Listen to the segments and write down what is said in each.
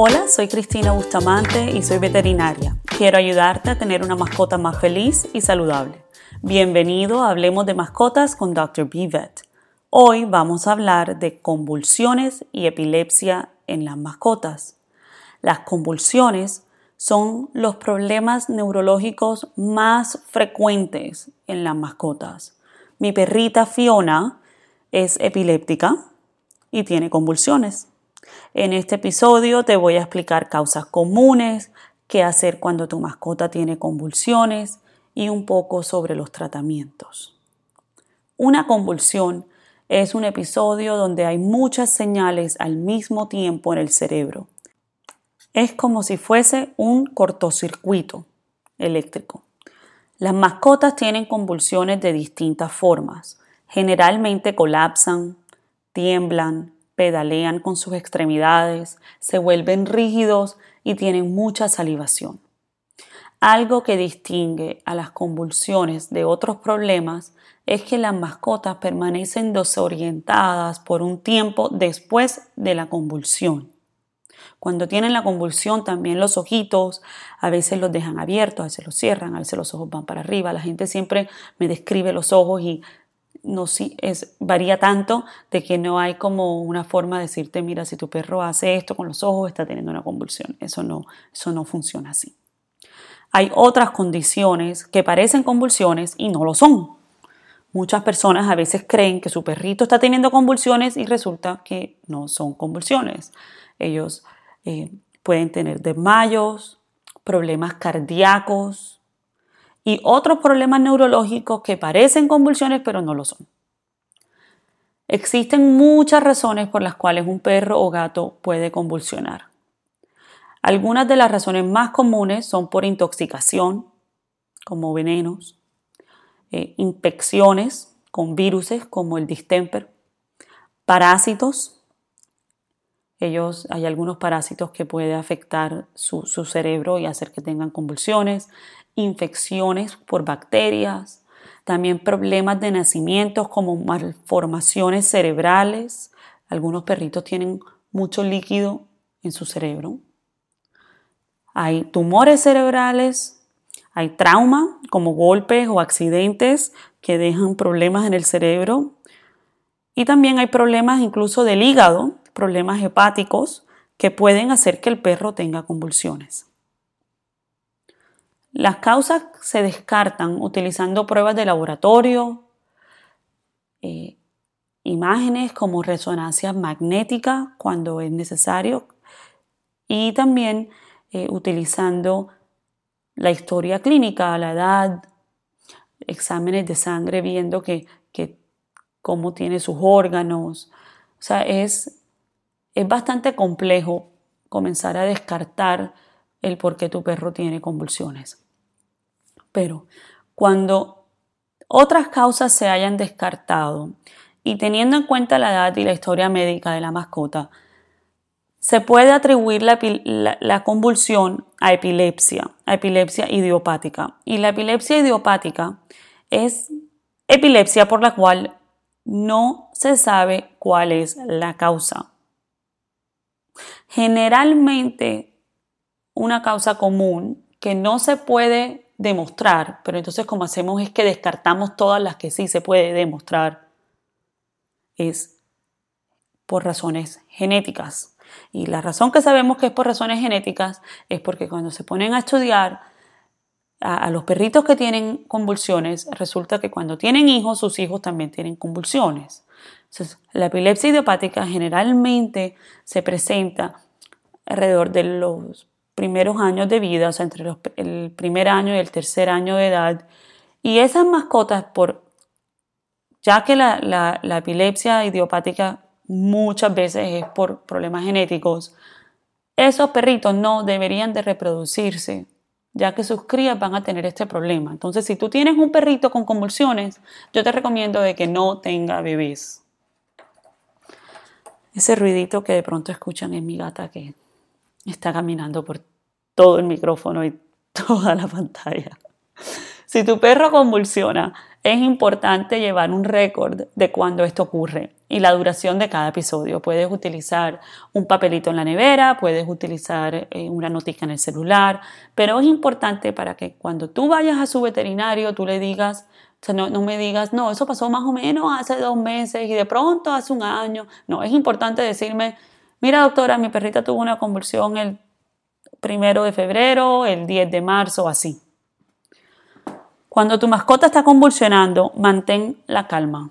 Hola, soy Cristina Bustamante y soy veterinaria. Quiero ayudarte a tener una mascota más feliz y saludable. Bienvenido a Hablemos de Mascotas con Dr. Bivet. Hoy vamos a hablar de convulsiones y epilepsia en las mascotas. Las convulsiones son los problemas neurológicos más frecuentes en las mascotas. Mi perrita Fiona es epiléptica y tiene convulsiones. En este episodio te voy a explicar causas comunes, qué hacer cuando tu mascota tiene convulsiones y un poco sobre los tratamientos. Una convulsión es un episodio donde hay muchas señales al mismo tiempo en el cerebro. Es como si fuese un cortocircuito eléctrico. Las mascotas tienen convulsiones de distintas formas. Generalmente colapsan, tiemblan, pedalean con sus extremidades, se vuelven rígidos y tienen mucha salivación. Algo que distingue a las convulsiones de otros problemas es que las mascotas permanecen desorientadas por un tiempo después de la convulsión. Cuando tienen la convulsión, también los ojitos a veces los dejan abiertos, a veces los cierran, a veces los ojos van para arriba. La gente siempre me describe los ojos y no es, varía tanto de que no hay como una forma de decirte, mira, si tu perro hace esto con los ojos, está teniendo una convulsión. Eso no, eso no funciona así. Hay otras condiciones que parecen convulsiones y no lo son. Muchas personas a veces creen que su perrito está teniendo convulsiones y resulta que no son convulsiones. Ellos eh, pueden tener desmayos, problemas cardíacos, y otros problemas neurológicos que parecen convulsiones pero no lo son. Existen muchas razones por las cuales un perro o gato puede convulsionar. Algunas de las razones más comunes son por intoxicación, como venenos, eh, infecciones con virus como el distemper, parásitos. Ellos, hay algunos parásitos que pueden afectar su, su cerebro y hacer que tengan convulsiones, infecciones por bacterias, también problemas de nacimiento como malformaciones cerebrales. Algunos perritos tienen mucho líquido en su cerebro. Hay tumores cerebrales, hay trauma como golpes o accidentes que dejan problemas en el cerebro. Y también hay problemas incluso del hígado, problemas hepáticos que pueden hacer que el perro tenga convulsiones. Las causas se descartan utilizando pruebas de laboratorio, eh, imágenes como resonancia magnética cuando es necesario y también eh, utilizando la historia clínica, la edad, exámenes de sangre viendo que, cómo tiene sus órganos. O sea, es, es bastante complejo comenzar a descartar el por qué tu perro tiene convulsiones. Pero cuando otras causas se hayan descartado y teniendo en cuenta la edad y la historia médica de la mascota, se puede atribuir la, convulsión a epilepsia, a epilepsia idiopática. Y la epilepsia idiopática es epilepsia por la cual no se sabe cuál es la causa. Generalmente una causa común que no se puede demostrar, pero entonces como hacemos es que descartamos todas las que sí se puede demostrar, es por razones genéticas. Y la razón que sabemos que es por razones genéticas es porque cuando se ponen a estudiar a, los perritos que tienen convulsiones, resulta que cuando tienen hijos, sus hijos también tienen convulsiones. Entonces, la epilepsia idiopática generalmente se presenta alrededor de los primeros años de vida, o sea, entre el primer año y el tercer año de edad. Y esas mascotas, por, ya que la, la epilepsia idiopática muchas veces es por problemas genéticos, esos perritos no deberían de reproducirse, ya que sus crías van a tener este problema. Entonces, si tú tienes un perrito con convulsiones, yo te recomiendo de que no tenga bebés. Ese ruidito que de pronto escuchan en mi gata que está caminando por todo el micrófono y toda la pantalla. Si tu perro convulsiona, es importante llevar un récord de cuando esto ocurre. y la duración de cada episodio. Puedes utilizar un papelito en la nevera, puedes utilizar eh, una notica en el celular, pero es importante para que cuando tú vayas a su veterinario tú le digas, o sea, no, no, me digas, no, eso pasó más o menos hace dos meses y de pronto hace un año. No, es importante decirme, mira doctora, mi perrita tuvo una convulsión el primero de febrero, el 10 de marzo, así. Cuando tu mascota está convulsionando, mantén la calma.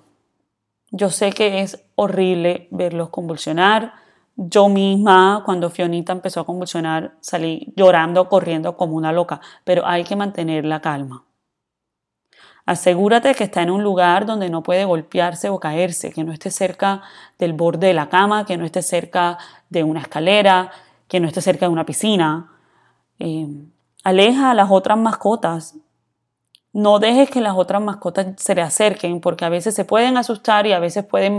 Yo sé que es horrible verlos convulsionar. Yo misma, cuando Fionita empezó a convulsionar, salí llorando, corriendo como una loca, pero hay que mantener la calma. Asegúrate que está en un lugar donde no puede golpearse o caerse, que no esté cerca del borde de la cama, que no esté cerca de una escalera, que no esté cerca de una piscina. Eh, aleja a las otras mascotas. No dejes que las otras mascotas se le acerquen porque a veces se pueden asustar y a veces pueden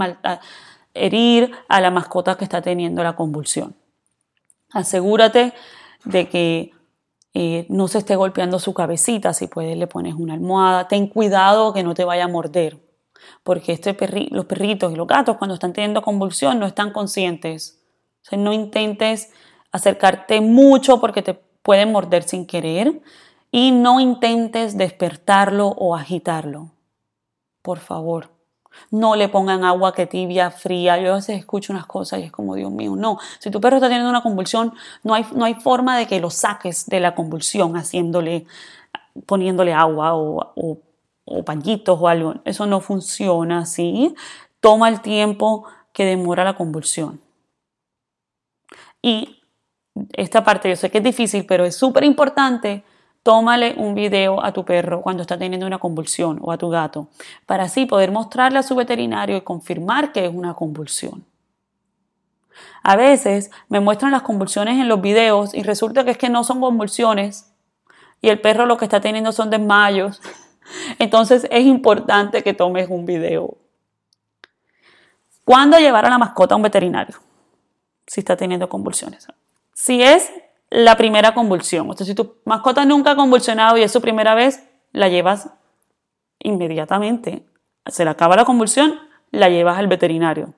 herir a la mascota que está teniendo la convulsión. Asegúrate de que eh, no se esté golpeando su cabecita, si puedes le pones una almohada. Ten cuidado que no te vaya a morder, porque este los perritos y los gatos cuando están teniendo convulsión no están conscientes. no intentes acercarte mucho porque te pueden morder sin querer y no intentes despertarlo o agitarlo. Por favor, no le pongan agua que tibia, fría. Yo a veces escucho unas cosas y es como, Dios mío, no. Si tu perro está teniendo una convulsión, no hay, no hay forma de que lo saques de la convulsión haciéndole, poniéndole agua o, o, o pañitos o algo. Eso no funciona así. Toma el tiempo que demora la convulsión. Y esta parte yo sé que es difícil, pero es súper importante. Tómale un video a tu perro cuando está teniendo una convulsión o a tu gato, para así poder mostrarle a su veterinario y confirmar que es una convulsión. A veces me muestran las convulsiones en los videos y resulta que es que no son convulsiones y el perro lo que está teniendo son desmayos. Entonces es importante que tomes un video. ¿Cuándo llevar a la mascota a un veterinario? Si está teniendo convulsiones. Si es la primera convulsión, o si tu mascota nunca ha convulsionado y es su primera vez, la llevas inmediatamente. Se le acaba la convulsión, la llevas al veterinario.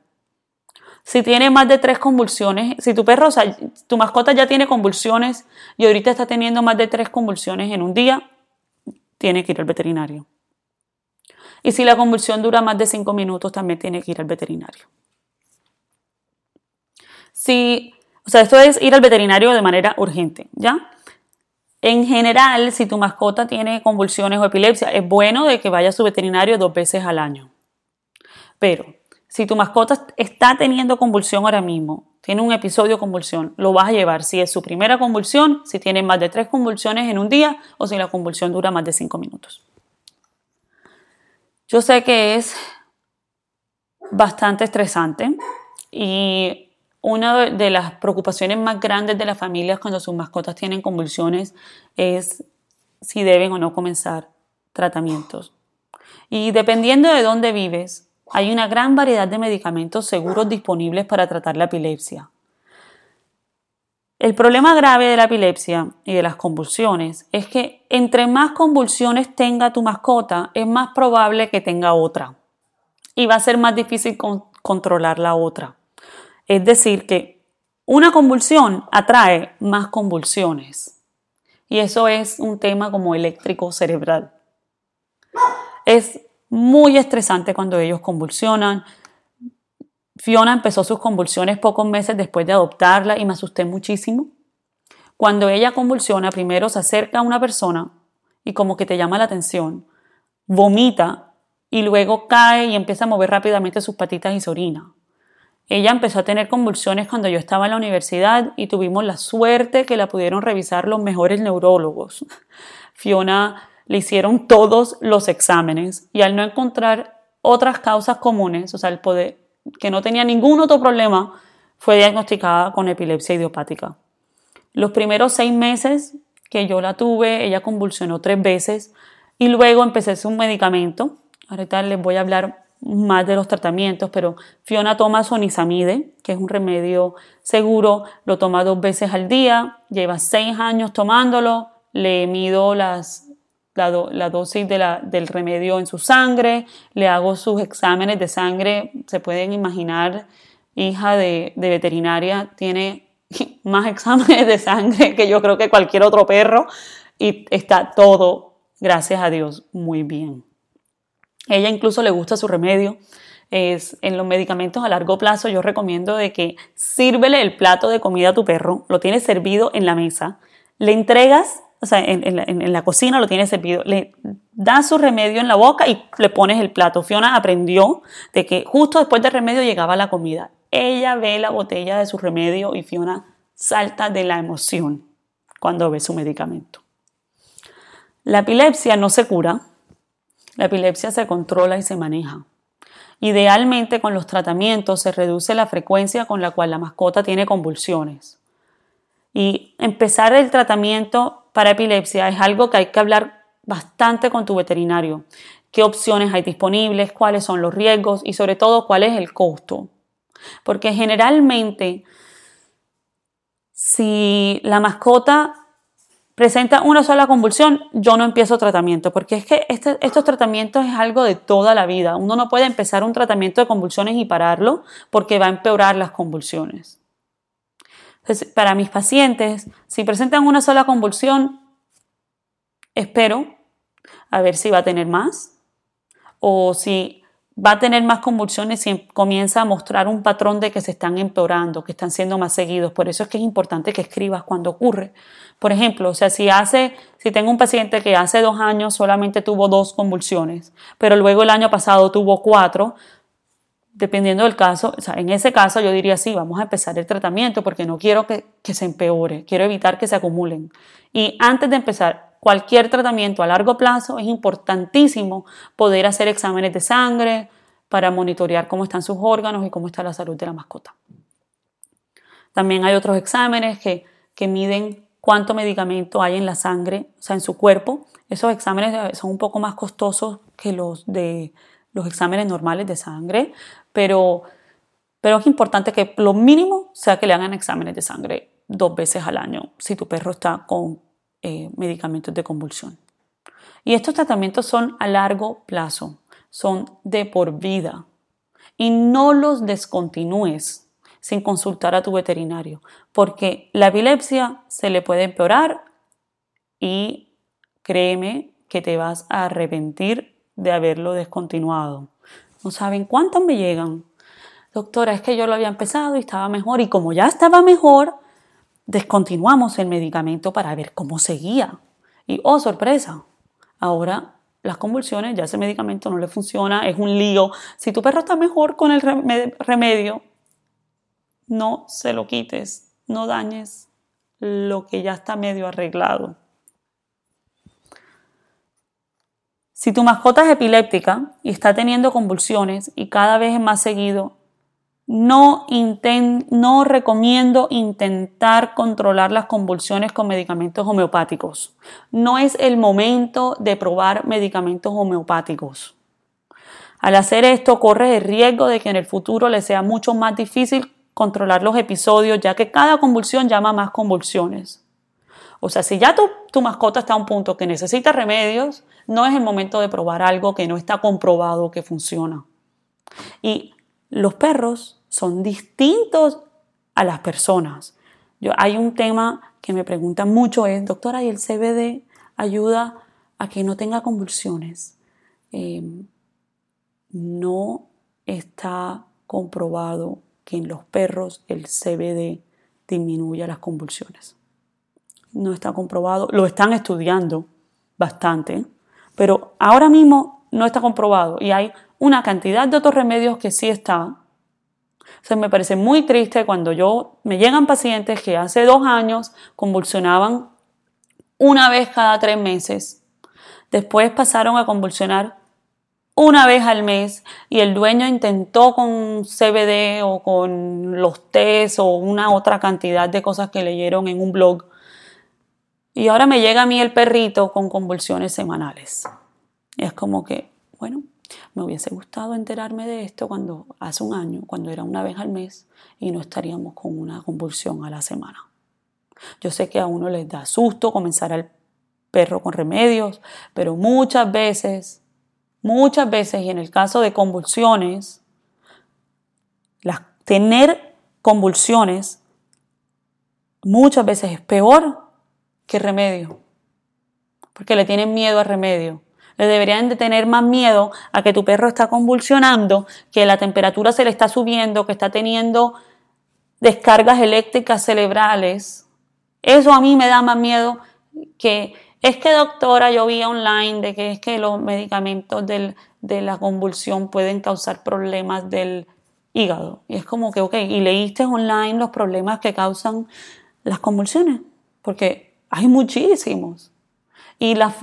Si tiene más de tres convulsiones, si tu perro, o sea, tu mascota ya tiene convulsiones y ahorita está teniendo más de tres convulsiones en un día, tiene que ir al veterinario. Y si la convulsión dura más de cinco minutos, también tiene que ir al veterinario. Si o sea, esto es ir al veterinario de manera urgente, ¿ya? En general, si tu mascota tiene convulsiones o epilepsia, es bueno de que vaya a su veterinario dos veces al año. Pero si tu mascota está teniendo convulsión ahora mismo, tiene un episodio de convulsión, lo vas a llevar si es su primera convulsión, si tiene más de tres convulsiones en un día o si la convulsión dura más de cinco minutos. Yo sé que es bastante estresante y una de las preocupaciones más grandes de las familias cuando sus mascotas tienen convulsiones es si deben o no comenzar tratamientos. Y dependiendo de dónde vives, hay una gran variedad de medicamentos seguros disponibles para tratar la epilepsia. El problema grave de la epilepsia y de las convulsiones es que entre más convulsiones tenga tu mascota, es más probable que tenga otra. Y va a ser más difícil controlar la otra. Es decir, que una convulsión atrae más convulsiones. Y eso es un tema como eléctrico cerebral. Es muy estresante cuando ellos convulsionan. Fiona empezó sus convulsiones pocos meses después de adoptarla y me asusté muchísimo. Cuando ella convulsiona, primero se acerca a una persona y como que te llama la atención, vomita y luego cae y empieza a mover rápidamente sus patitas y se orina. Ella empezó a tener convulsiones cuando yo estaba en la universidad y tuvimos la suerte que la pudieron revisar los mejores neurólogos. Fiona le hicieron todos los exámenes y al no encontrar otras causas comunes, o sea, el poder, que no tenía ningún otro problema, fue diagnosticada con epilepsia idiopática. Los primeros seis meses que yo la tuve, ella convulsionó tres veces y luego empecé su medicamento. Ahorita les voy a hablar más de los tratamientos, pero Fiona toma sonizamide, que es un remedio seguro, lo toma dos veces al día, lleva seis años tomándolo, le mido las, la, dosis del remedio en su sangre, le hago sus exámenes de sangre, se pueden imaginar, hija de, de veterinaria, tiene más exámenes de sangre que yo creo que cualquier otro perro y está todo, gracias a Dios, muy bien. Ella incluso le gusta su remedio. Es, en los medicamentos a largo plazo yo recomiendo de que sírvele el plato de comida a tu perro, lo tienes servido en la mesa, le entregas o sea, en, la cocina lo tiene servido, le das su remedio en la boca y le pones el plato. Fiona aprendió de que justo después del remedio llegaba la comida. Ella ve la botella de su remedio y Fiona salta de la emoción cuando ve su medicamento. La epilepsia no se cura, la epilepsia se controla y se maneja. Idealmente con los tratamientos se reduce la frecuencia con la cual la mascota tiene convulsiones. Y empezar el tratamiento para epilepsia es algo que hay que hablar bastante con tu veterinario. ¿Qué opciones hay disponibles? ¿Cuáles son los riesgos? Y sobre todo, ¿cuál es el costo? Porque generalmente, si la mascota presenta una sola convulsión, yo no empiezo tratamiento, porque es que este, estos tratamientos es algo de toda la vida. Uno no puede empezar un tratamiento de convulsiones y pararlo porque va a empeorar las convulsiones. Para mis pacientes, si presentan una sola convulsión, espero a ver si va a tener más o si va a tener más convulsiones y comienza a mostrar un patrón de que se están empeorando, que están siendo más seguidos. Por eso es que es importante que escribas cuando ocurre. Por ejemplo, o sea, si hace, si tengo un paciente que hace dos años solamente tuvo dos convulsiones, pero luego el año pasado tuvo cuatro, dependiendo del caso, o sea, en ese caso yo diría sí, vamos a empezar el tratamiento porque no quiero que, que, se empeore, quiero evitar que se acumulen. Y antes de empezar cualquier tratamiento a largo plazo es importantísimo poder hacer exámenes de sangre para monitorear cómo están sus órganos y cómo está la salud de la mascota. También hay otros exámenes que, que miden cuánto medicamento hay en la sangre, o sea, en su cuerpo. Esos exámenes son un poco más costosos que los de los exámenes normales de sangre, pero, pero es importante que lo mínimo sea que le hagan exámenes de sangre dos veces al año si tu perro está con eh, medicamentos de convulsión. Y estos tratamientos son a largo plazo, son de por vida. Y no los descontinúes sin consultar a tu veterinario, porque la epilepsia se le puede empeorar y créeme que te vas a arrepentir de haberlo descontinuado. No saben cuántos me llegan. Doctora, es que yo lo había empezado y estaba mejor y como ya estaba mejor, descontinuamos el medicamento para ver cómo seguía. Y oh, sorpresa, ahora las convulsiones, ya ese medicamento no le funciona, es un lío. Si tu perro está mejor con el remedio, no se lo quites, no dañes lo que ya está medio arreglado. Si tu mascota es epiléptica y está teniendo convulsiones y cada vez es más seguido, no, recomiendo intentar controlar las convulsiones con medicamentos homeopáticos. No es el momento de probar medicamentos homeopáticos. Al hacer esto, corres el riesgo de que en el futuro le sea mucho más difícil controlar los episodios, ya que cada convulsión llama más convulsiones. O sea, si ya tu, mascota está a un punto que necesita remedios, no es el momento de probar algo que no está comprobado que funciona. Y los perros son distintos a las personas. Yo, hay un tema que me preguntan mucho es, doctora, ¿y el CBD ayuda a que no tenga convulsiones? Em, no está comprobado que en los perros el CBD disminuya las convulsiones no está comprobado. Lo están estudiando bastante, pero ahora mismo no está comprobado y hay una cantidad de otros remedios que sí están. O me parece muy triste cuando yo me llegan pacientes que hace dos años convulsionaban una vez cada tres meses. Después pasaron a convulsionar una vez al mes y el dueño intentó con CBD o con los test o una otra cantidad de cosas que leyeron en un blog y ahora me llega a mí el perrito con convulsiones semanales. Y es como que, bueno, me hubiese gustado enterarme de esto cuando hace un año, cuando era una vez al mes y no estaríamos con una convulsión a la semana. Yo sé que a uno les da susto comenzar perro con remedios, pero muchas veces, muchas veces, y en el caso de convulsiones, tener convulsiones muchas veces es peor que remedio, porque le tienen miedo al remedio. Le deberían de tener más miedo a que tu perro está convulsionando, que la temperatura se le está subiendo, que está teniendo descargas eléctricas cerebrales. Eso a mí me da más miedo que es que doctora, yo vi online de que es que los medicamentos de la convulsión pueden causar problemas del hígado. Y es como que, ok, y leíste online los problemas que causan las convulsiones, porque hay muchísimos. Y, la,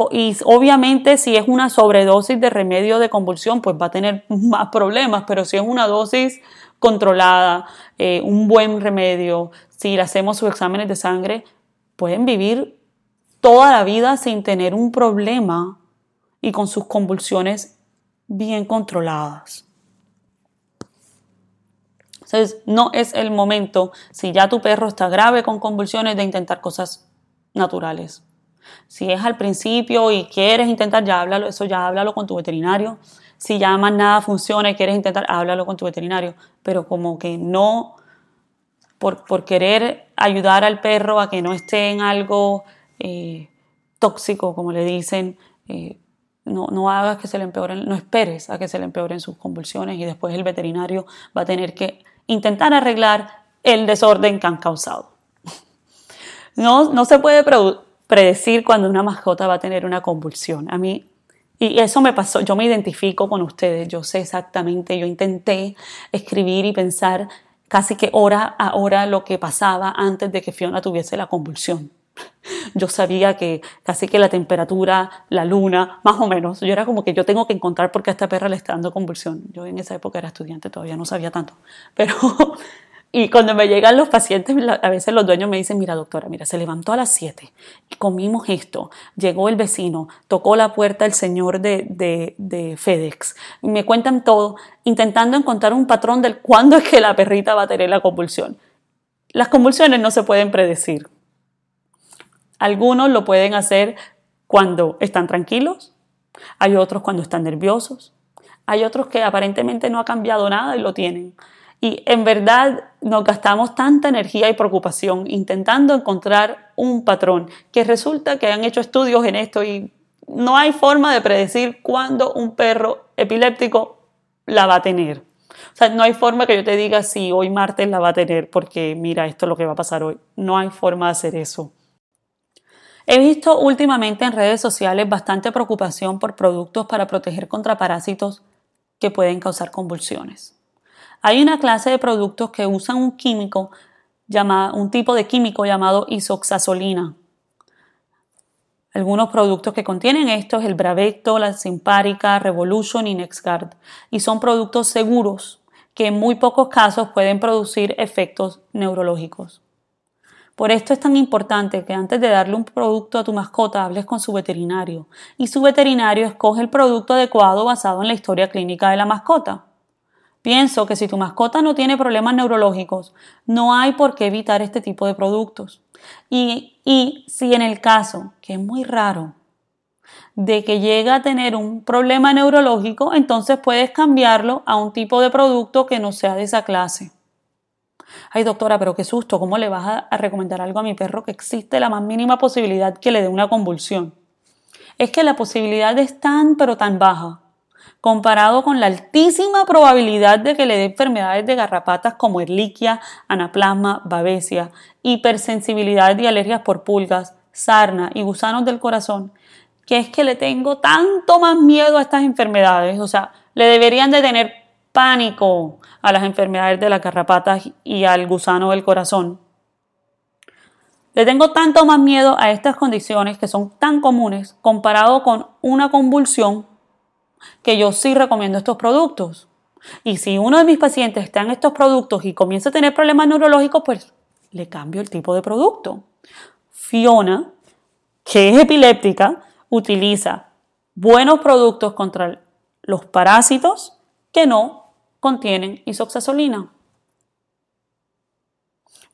obviamente si es una sobredosis de remedio de convulsión, pues va a tener más problemas, pero si es una dosis controlada, eh, un buen remedio, si le hacemos sus exámenes de sangre, pueden vivir toda la vida sin tener un problema y con sus convulsiones bien controladas. Entonces, no es el momento, si ya tu perro está grave con convulsiones, de intentar cosas naturales. Si es al principio y quieres intentar, ya háblalo, eso ya háblalo con tu veterinario. Si ya más nada funciona y quieres intentar, háblalo con tu veterinario. Pero como que no, por, por querer ayudar al perro a que no esté en algo eh, tóxico, como le dicen, eh, no, no, hagas que se le empeoren, no esperes a que se le empeoren sus convulsiones y después el veterinario va a tener que intentar arreglar el desorden que han causado. No, no se puede predecir cuando una mascota va a tener una convulsión. A mí, y eso me pasó, yo me identifico con ustedes, yo sé exactamente, yo intenté escribir y pensar casi que hora a hora lo que pasaba antes de que Fiona tuviese la convulsión. Yo sabía que casi que la temperatura, la luna, más o menos, yo era como que yo tengo que encontrar por qué a esta perra le está dando convulsión. Yo en esa época era estudiante, todavía no sabía tanto. Pero, y cuando me llegan los pacientes, a veces los dueños me dicen, mira doctora, mira, se levantó a las 7 y comimos esto, llegó el vecino, tocó la puerta el señor de, de, de FedEx, me cuentan todo, intentando encontrar un patrón del cuándo es que la perrita va a tener la convulsión. Las convulsiones no se pueden predecir algunos lo pueden hacer cuando están tranquilos, hay otros cuando están nerviosos, hay otros que aparentemente no ha cambiado nada y lo tienen. Y en verdad nos gastamos tanta energía y preocupación intentando encontrar un patrón que resulta que han hecho estudios en esto y no hay forma de predecir cuándo un perro epiléptico la va a tener. O sea, no hay forma que yo te diga si hoy martes la va a tener porque mira, esto es lo que va a pasar hoy. No hay forma de hacer eso. He visto últimamente en redes sociales bastante preocupación por productos para proteger contra parásitos que pueden causar convulsiones. Hay una clase de productos que usan un químico llamado, un tipo de químico llamado isoxazolina. Algunos productos que contienen esto es el Bravecto, la Simparica, Revolution y NexGard, y son productos seguros que en muy pocos casos pueden producir efectos neurológicos. Por esto es tan importante que antes de darle un producto a tu mascota hables con su veterinario y su veterinario escoge el producto adecuado basado en la historia clínica de la mascota. Pienso que si tu mascota no tiene problemas neurológicos, no hay por qué evitar este tipo de productos. Y, y si en el caso, que es muy raro, de que llega a tener un problema neurológico, entonces puedes cambiarlo a un tipo de producto que no sea de esa clase. Ay, doctora, pero qué susto, ¿cómo le vas a, recomendar algo a mi perro que existe la más mínima posibilidad que le dé una convulsión? Es que la posibilidad es tan, pero tan baja, comparado con la altísima probabilidad de que le dé enfermedades de garrapatas como erliquia, anaplasma, babesia, hipersensibilidad y alergias por pulgas, sarna y gusanos del corazón, que es que le tengo tanto más miedo a estas enfermedades. O sea, le deberían de tener pánico a las enfermedades de las garrapatas y al gusano del corazón. Le tengo tanto más miedo a estas condiciones que son tan comunes comparado con una convulsión que yo sí recomiendo estos productos. Y si uno de mis pacientes está en estos productos y comienza a tener problemas neurológicos, pues le cambio el tipo de producto. Fiona, que es epiléptica, utiliza buenos productos contra los parásitos que no contienen isoxazolina.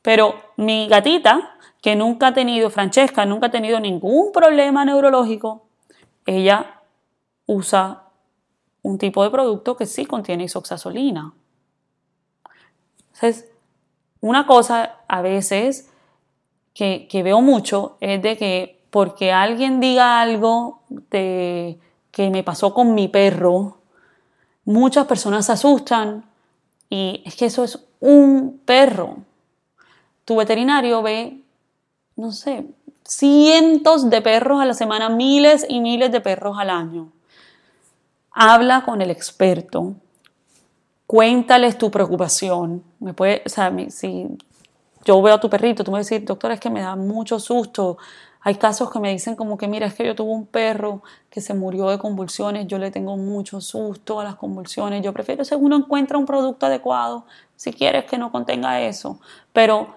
Pero mi gatita, que nunca ha tenido, Francesca nunca ha tenido ningún problema neurológico, ella usa un tipo de producto que sí contiene isoxazolina. Entonces, una cosa a veces que, veo mucho es de que porque alguien diga algo de, que me pasó con mi perro, muchas personas se asustan y es que eso es un perro. Tu veterinario ve, no sé, cientos de perros a la semana, miles y miles de perros al año. Habla con el experto, cuéntales tu preocupación. Me puede, o sea, si yo veo a tu perrito, tú me vas a decir, doctor, es que me da mucho susto. Hay casos que me dicen como que, mira, es que yo tuve un perro que se murió de convulsiones, yo le tengo mucho susto a las convulsiones. Yo prefiero, si uno encuentra un producto adecuado, si quieres que no contenga eso. Pero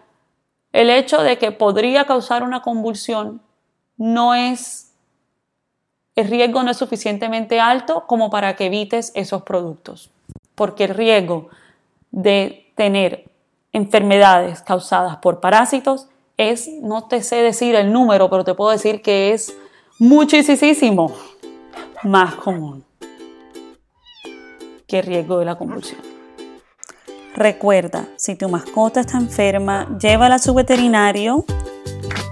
el hecho de que podría causar una convulsión no es, el riesgo no es suficientemente alto como para que evites esos productos porque el riesgo de tener enfermedades causadas por parásitos es, no te sé decir el número, pero te puedo decir que es muchísimo más común que el riesgo de la convulsión. Recuerda, si tu mascota está enferma, llévala a su veterinario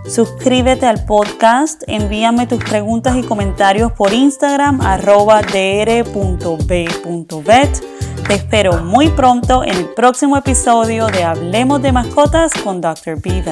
Suscríbete al podcast, envíame tus preguntas y comentarios por Instagram arroba. Te espero muy pronto en el próximo episodio de Hablemos de Mascotas con Dr. B.